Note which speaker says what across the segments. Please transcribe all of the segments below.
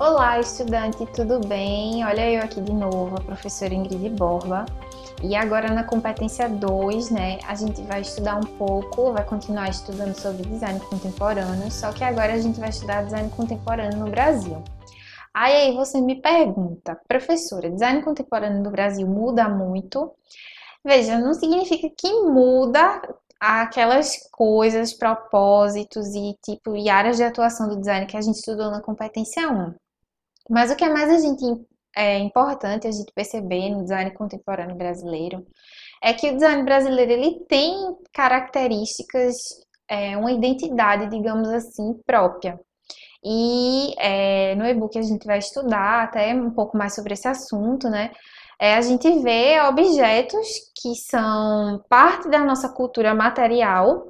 Speaker 1: Olá, estudante, tudo bem? Olha eu aqui de novo, a professora Ingrid Borba. E agora na competência 2, né, a gente vai estudar um pouco, vai continuar estudando sobre design contemporâneo, só que agora a gente vai estudar design contemporâneo no Brasil. Aí, aí você me pergunta, professora, design contemporâneo no Brasil muda muito? Veja, não significa que muda aquelas coisas, propósitos e tipo e áreas de atuação do design que a gente estudou na competência 1. Mas o que é mais a gente é importante a gente perceber no design contemporâneo brasileiro é que o design brasileiro ele tem características, é, uma identidade, digamos assim, própria. E é, no e-book a gente vai estudar até um pouco mais sobre esse assunto, né? É, a gente vê objetos que são parte da nossa cultura material,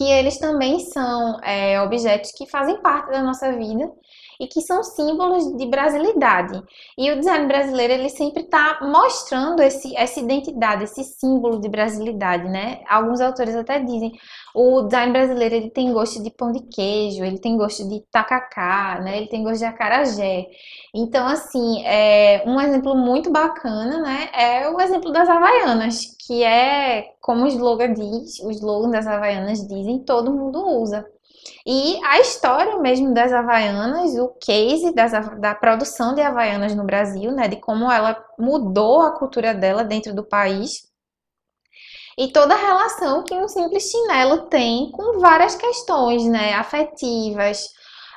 Speaker 1: que eles também são é, objetos que fazem parte da nossa vida e que são símbolos de brasilidade. E o design brasileiro ele sempre está mostrando esse, essa identidade, esse símbolo de brasilidade, né? Alguns autores até dizem o design brasileiro ele tem gosto de pão de queijo, ele tem gosto de tacacá, né? Ele tem gosto de acarajé. Então, assim, é, um exemplo muito bacana, né? É o exemplo das Havaianas, que é, como o slogan diz, o slogan das Havaianas dizem, todo mundo usa. E a história mesmo das Havaianas, o case das, da produção de Havaianas no Brasil, né, de como ela mudou a cultura dela dentro do país, e toda a relação que um simples chinelo tem com várias questões, né, afetivas,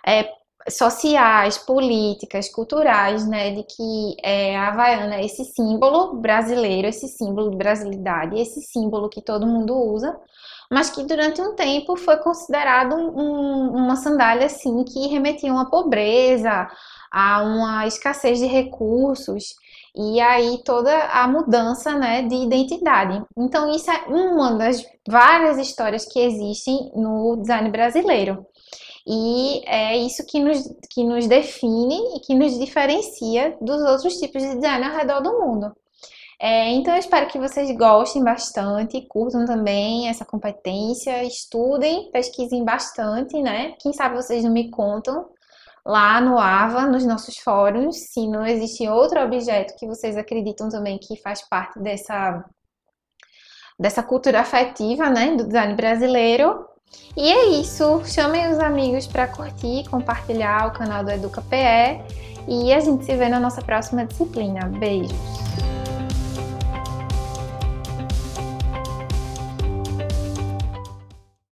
Speaker 1: é, sociais, políticas, culturais, né, de que é, a Havaiana é esse símbolo brasileiro, esse símbolo de brasilidade, esse símbolo que todo mundo usa, mas que durante um tempo foi considerado um, uma sandália assim que remetia a uma pobreza, a uma escassez de recursos e aí toda a mudança né, de identidade. Então, isso é uma das várias histórias que existem no design brasileiro. E é isso que nos, que nos define e que nos diferencia dos outros tipos de design ao redor do mundo. É, então, eu espero que vocês gostem bastante, curtam também essa competência, estudem, pesquisem bastante, né? Quem sabe vocês não me contam lá no AVA, nos nossos fóruns, se não existe outro objeto que vocês acreditam também que faz parte dessa, dessa cultura afetiva, né, do design brasileiro. E é isso, chamem os amigos para curtir, compartilhar o canal do EducaPE e a gente se vê na nossa próxima disciplina. Beijos!